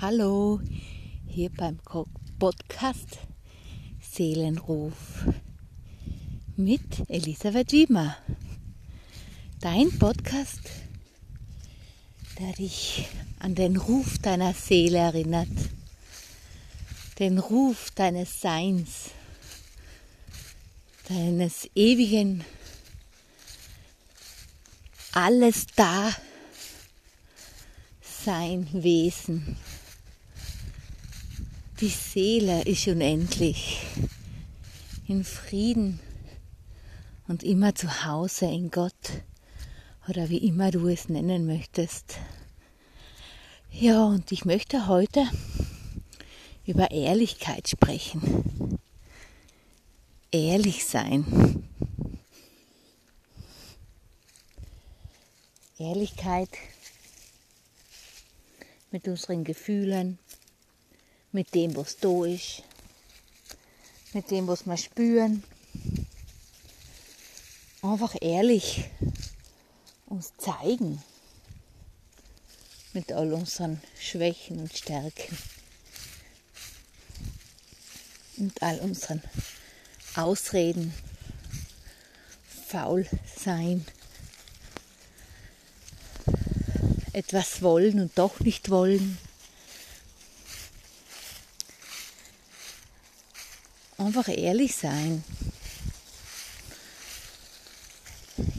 Hallo, hier beim Podcast Seelenruf mit Elisabeth Wiemer. Dein Podcast, der dich an den Ruf deiner Seele erinnert, den Ruf deines Seins, deines ewigen alles da sein Wesen. Die Seele ist unendlich, in Frieden und immer zu Hause in Gott oder wie immer du es nennen möchtest. Ja, und ich möchte heute über Ehrlichkeit sprechen. Ehrlich sein. Ehrlichkeit mit unseren Gefühlen, mit dem, was da ist, mit dem, was wir spüren. Einfach ehrlich uns zeigen. Mit all unseren Schwächen und Stärken. Und all unseren Ausreden, faul sein, etwas wollen und doch nicht wollen. Einfach ehrlich sein.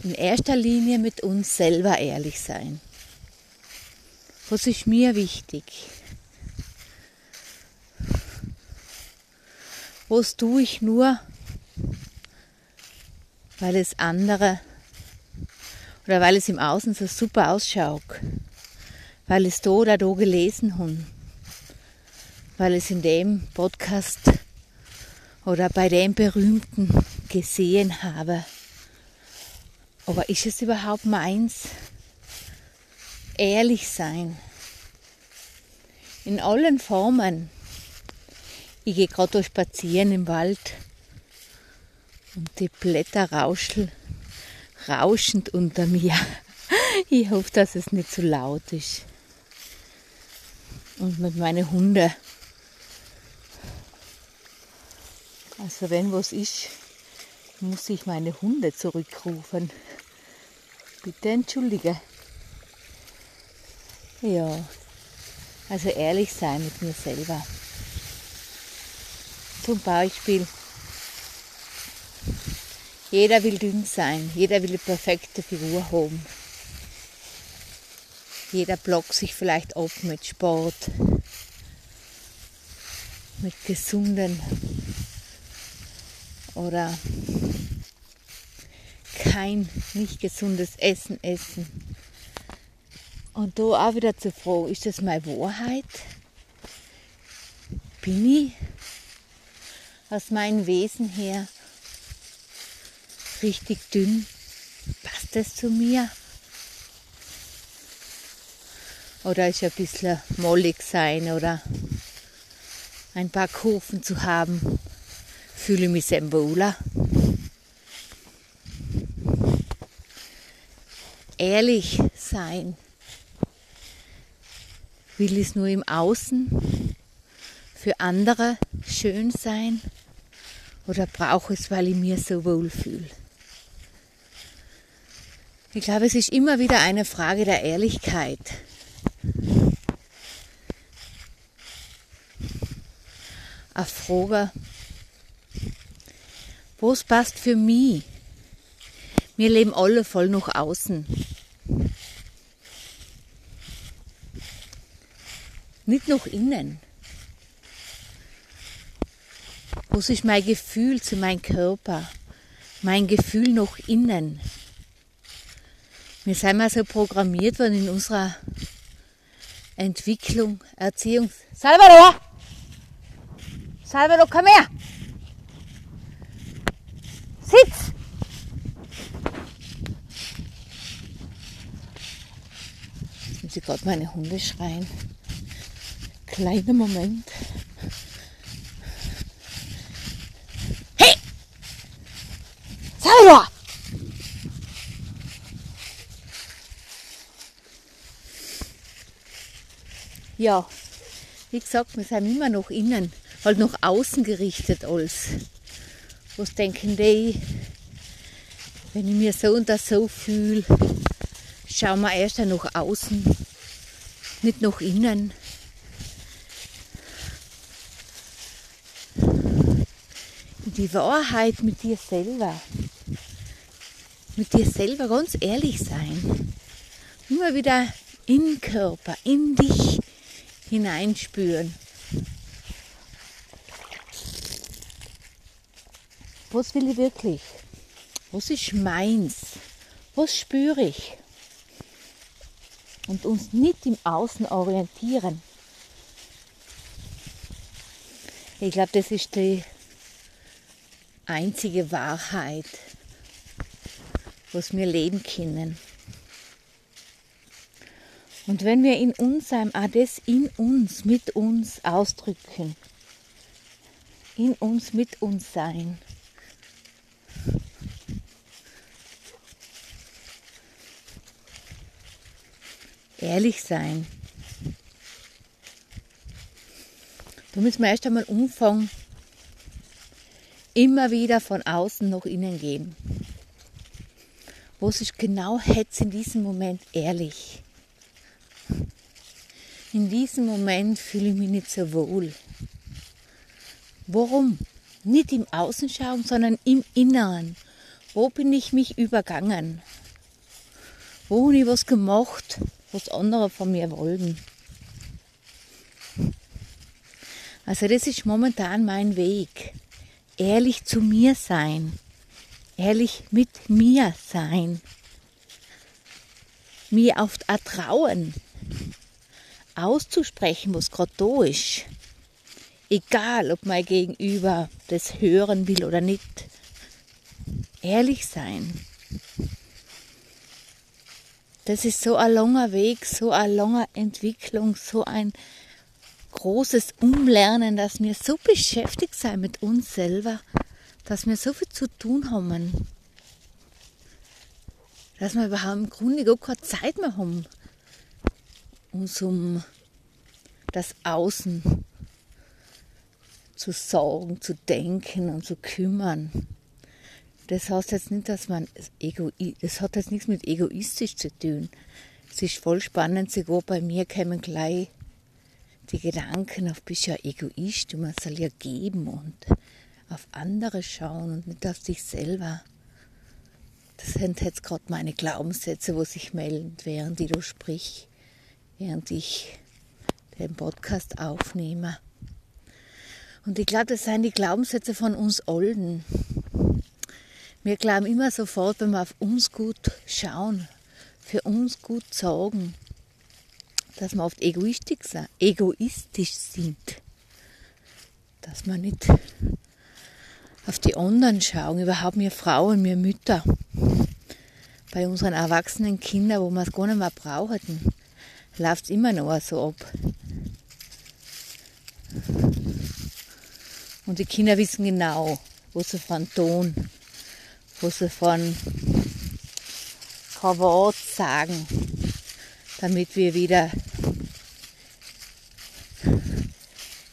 In erster Linie mit uns selber ehrlich sein. Was ist mir wichtig? Was tue ich nur, weil es andere oder weil es im Außen so super ausschaut, weil es da oder da gelesen haben, weil es in dem Podcast oder bei dem Berühmten gesehen habe. Aber ist es überhaupt meins? Ehrlich sein. In allen Formen. Ich gehe gerade spazieren im Wald und die Blätter rauschen, rauschend unter mir. Ich hoffe, dass es nicht zu laut ist. Und mit meinen Hunden Also wenn was ist, muss ich meine Hunde zurückrufen. Bitte entschuldige. Ja, also ehrlich sein mit mir selber. Zum Beispiel, jeder will dünn sein, jeder will eine perfekte Figur haben. Jeder blockt sich vielleicht ab mit Sport, mit gesunden oder kein nicht gesundes Essen essen. Und da auch wieder zu fragen, ist das meine Wahrheit? Bin ich aus meinem Wesen her richtig dünn? Passt das zu mir? Oder ist ein bisschen mollig sein oder ein paar Kurven zu haben? Fühle mich sehr wohler. Ehrlich sein. Will es nur im Außen für andere schön sein oder brauche es, weil ich mir so wohl fühle? Ich glaube, es ist immer wieder eine Frage der Ehrlichkeit. Eine Frage, was passt für mich? Wir leben alle voll nach außen. Nicht nach innen. Was ist mein Gefühl zu meinem Körper? Mein Gefühl nach innen. Wir sind mal so programmiert worden in unserer Entwicklung, Erziehung. Salvador! Salvador, komm her! Gerade meine Hunde schreien. Kleiner Moment. Hey! Salvador! Ja, wie gesagt, wir sind immer noch innen, halt nach außen gerichtet alles. Was denken die, wenn ich mir so und das so fühle, schauen wir erst nach außen, nicht nach innen. Die Wahrheit mit dir selber, mit dir selber ganz ehrlich sein. Immer wieder in Körper, in dich hineinspüren. Was will ich wirklich? Was ist meins? Was spüre ich? Und uns nicht im Außen orientieren. Ich glaube, das ist die einzige Wahrheit, was wir leben können. Und wenn wir in uns sein, auch das in uns, mit uns ausdrücken, in uns, mit uns sein, ehrlich sein. Da müssen wir erst einmal umfangen, immer wieder von außen nach innen gehen. Was ist genau jetzt in diesem Moment ehrlich? In diesem Moment fühle ich mich nicht so wohl. Warum? Nicht im Außen schauen, sondern im Inneren. Wo bin ich mich übergangen? Wo habe ich was gemacht, was andere von mir wollen. Also das ist momentan mein Weg. Ehrlich zu mir sein. Ehrlich mit mir sein. Mir oft ertrauen. Auszusprechen, was gerade da ist. Egal, ob mein Gegenüber das hören will oder nicht. Ehrlich sein das ist so ein langer Weg, so eine lange Entwicklung, so ein großes Umlernen, dass wir so beschäftigt sind mit uns selber, dass wir so viel zu tun haben, dass wir überhaupt im Grunde gar keine Zeit mehr haben, uns um das Außen zu sorgen, zu denken und zu kümmern das heißt jetzt nicht, dass man Egoist, das hat jetzt nichts mit egoistisch zu tun. Es ist voll spannend, sogar bei mir kommen gleich die Gedanken auf, bist ja Egoist, und man soll ja geben und auf andere schauen und nicht auf sich selber. Das sind jetzt gerade meine Glaubenssätze, wo sich melden, während ich da sprich, während ich den Podcast aufnehme. Und ich glaube, das sind die Glaubenssätze von uns Olden. Wir glauben immer sofort, wenn wir auf uns gut schauen, für uns gut sorgen, dass wir oft egoistisch, sind. Dass wir nicht auf die anderen schauen, überhaupt wir Frauen, wir Mütter. Bei unseren erwachsenen Kindern, wo wir es gar nicht mehr brauchen, läuft es immer noch so ab. Und die Kinder wissen genau, wo sie von Ton sie von Wort sagen, damit wir wieder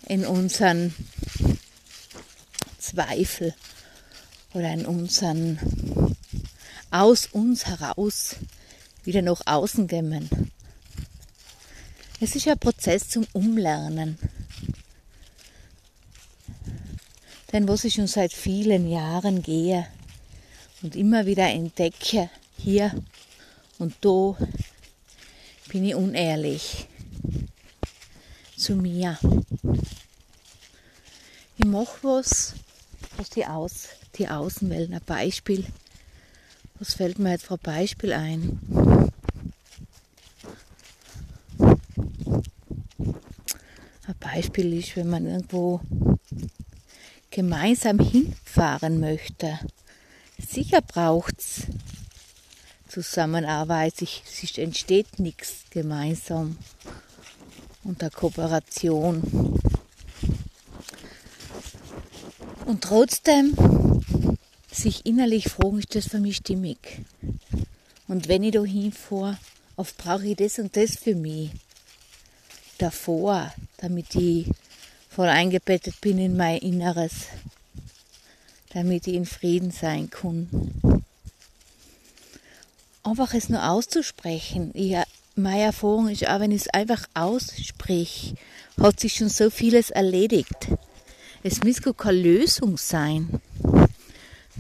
in unseren Zweifel oder in unseren aus uns heraus wieder nach außen gehen. Es ist ein Prozess zum Umlernen. Denn was ich schon seit vielen Jahren gehe, und immer wieder entdecke, hier und da bin ich unehrlich zu mir. Ich mache was, was die, Aus, die Außenwelt, ein Beispiel. Was fällt mir jetzt ein Beispiel ein? Ein Beispiel ist, wenn man irgendwo gemeinsam hinfahren möchte Sicher braucht es Zusammenarbeit. Es entsteht nichts gemeinsam unter Kooperation. Und trotzdem sich innerlich fragen, ist das für mich stimmig? Und wenn ich da hinfahre, oft brauche ich das und das für mich. Davor damit ich voll eingebettet bin in mein Inneres, damit ich in Frieden sein kann. Einfach es nur auszusprechen. Ich, meine Erfahrung ist auch, wenn ich es einfach ausspreche, hat sich schon so vieles erledigt. Es muss gar keine Lösung sein.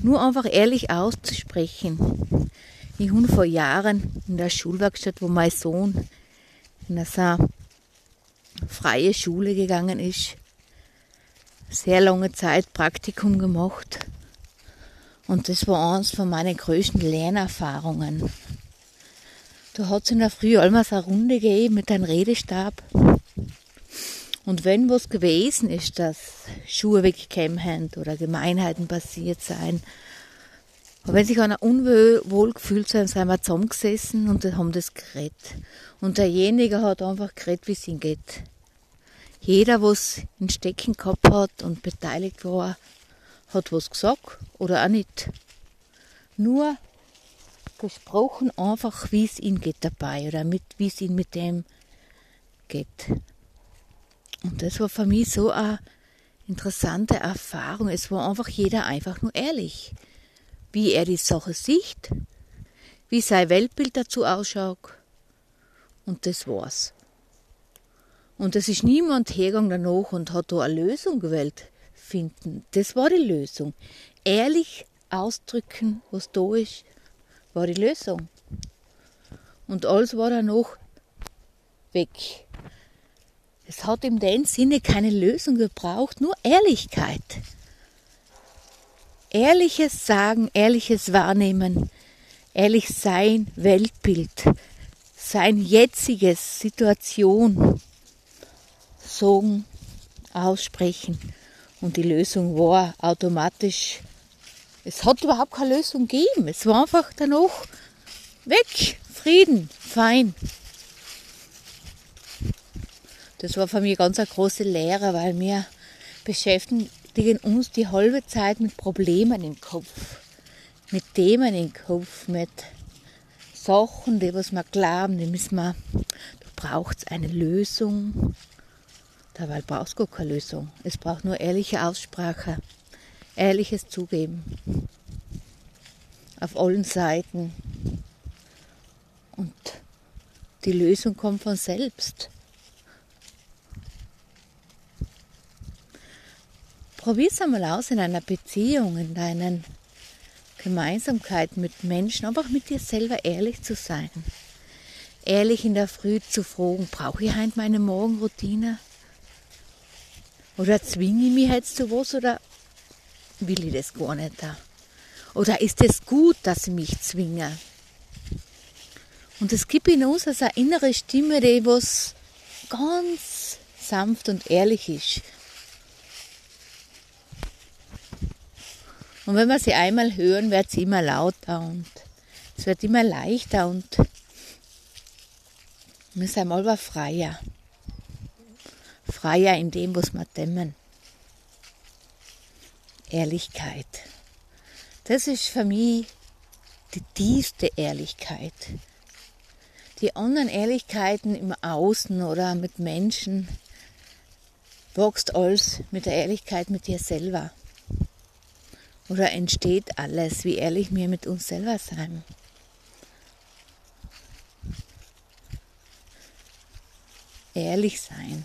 Nur einfach ehrlich auszusprechen. Ich habe vor Jahren in der Schulwerkstatt, wo mein Sohn in eine freie Schule gegangen ist, sehr lange Zeit Praktikum gemacht. Und das war eines von meinen größten Lernerfahrungen. Da hat es in der Früh allmals eine Runde gegeben mit einem Redestab. Und wenn was gewesen ist, dass Schuhe weggekommen haben oder Gemeinheiten passiert sein, wenn sich einer unwohl gefühlt sind, sind wir zusammengesessen und haben das geredet. Und derjenige hat einfach geredet, wie es ihm geht. Jeder, was ein Stecken gehabt hat und beteiligt war, hat was gesagt oder auch nicht. Nur gesprochen einfach, wie es ihm geht dabei oder wie es ihm mit dem geht. Und das war für mich so eine interessante Erfahrung. Es war einfach jeder einfach nur ehrlich wie er die Sache sieht, wie sein Weltbild dazu ausschaut. Und das war's. Und es ist niemand hergegangen danach und hat da eine Lösung gewählt finden. Das war die Lösung. Ehrlich ausdrücken, was da ist, war die Lösung. Und alles war danach weg. Es hat in dem Sinne keine Lösung gebraucht, nur Ehrlichkeit. Ehrliches Sagen, ehrliches Wahrnehmen, ehrlich sein, Weltbild, sein jetziges Situation sagen, aussprechen. Und die Lösung war automatisch, es hat überhaupt keine Lösung gegeben. Es war einfach danach weg, Frieden, fein. Das war für mich ganz eine große Lehre, weil wir beschäftigen, beschäftigen uns die halbe Zeit mit Problemen im Kopf, mit Themen im Kopf, mit Sachen, die was wir glauben, die müssen wir, da braucht es eine Lösung. Dabei braucht es gar keine Lösung. Es braucht nur ehrliche Aussprache, ehrliches Zugeben. Auf allen Seiten. Und die Lösung kommt von selbst. Probier es einmal aus in einer Beziehung, in deinen Gemeinsamkeiten mit Menschen, einfach mit dir selber ehrlich zu sein. Ehrlich in der Früh zu fragen, brauche ich heute meine Morgenroutine? Oder zwinge ich mich jetzt zu was oder will ich das gar nicht? Oder ist es gut, dass ich mich zwinge? Und es gibt in uns also eine innere Stimme, die was ganz sanft und ehrlich ist. Und wenn wir sie einmal hören, wird sie immer lauter und es wird immer leichter und wir sind mal freier. Freier in dem, was wir dämmen. Ehrlichkeit. Das ist für mich die tiefste Ehrlichkeit. Die anderen Ehrlichkeiten im Außen oder mit Menschen wächst alles mit der Ehrlichkeit mit dir selber. Oder entsteht alles? Wie ehrlich wir mit uns selber sein? Ehrlich sein.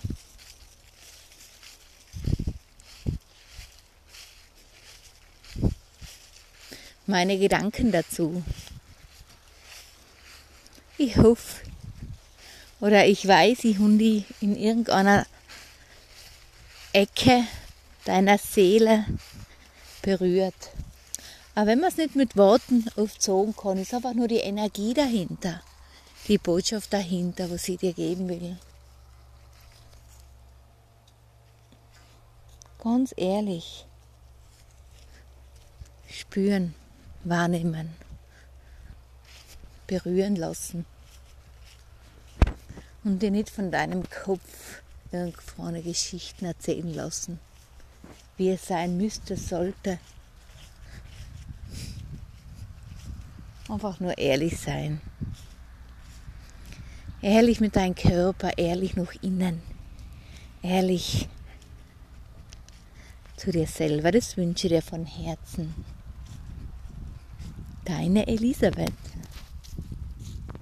Meine Gedanken dazu. Ich hoffe, oder ich weiß, ich die in irgendeiner Ecke deiner Seele berührt. Aber wenn man es nicht mit Worten oft sagen kann, ist einfach nur die Energie dahinter, die Botschaft dahinter, was sie dir geben will. Ganz ehrlich. Spüren, wahrnehmen, berühren lassen. Und dir nicht von deinem Kopf irgendwo Geschichten erzählen lassen wie es sein müsste, sollte. Einfach nur ehrlich sein. Ehrlich mit deinem Körper, ehrlich nach innen. ehrlich zu dir selber. Das wünsche ich dir von Herzen. Deine Elisabeth.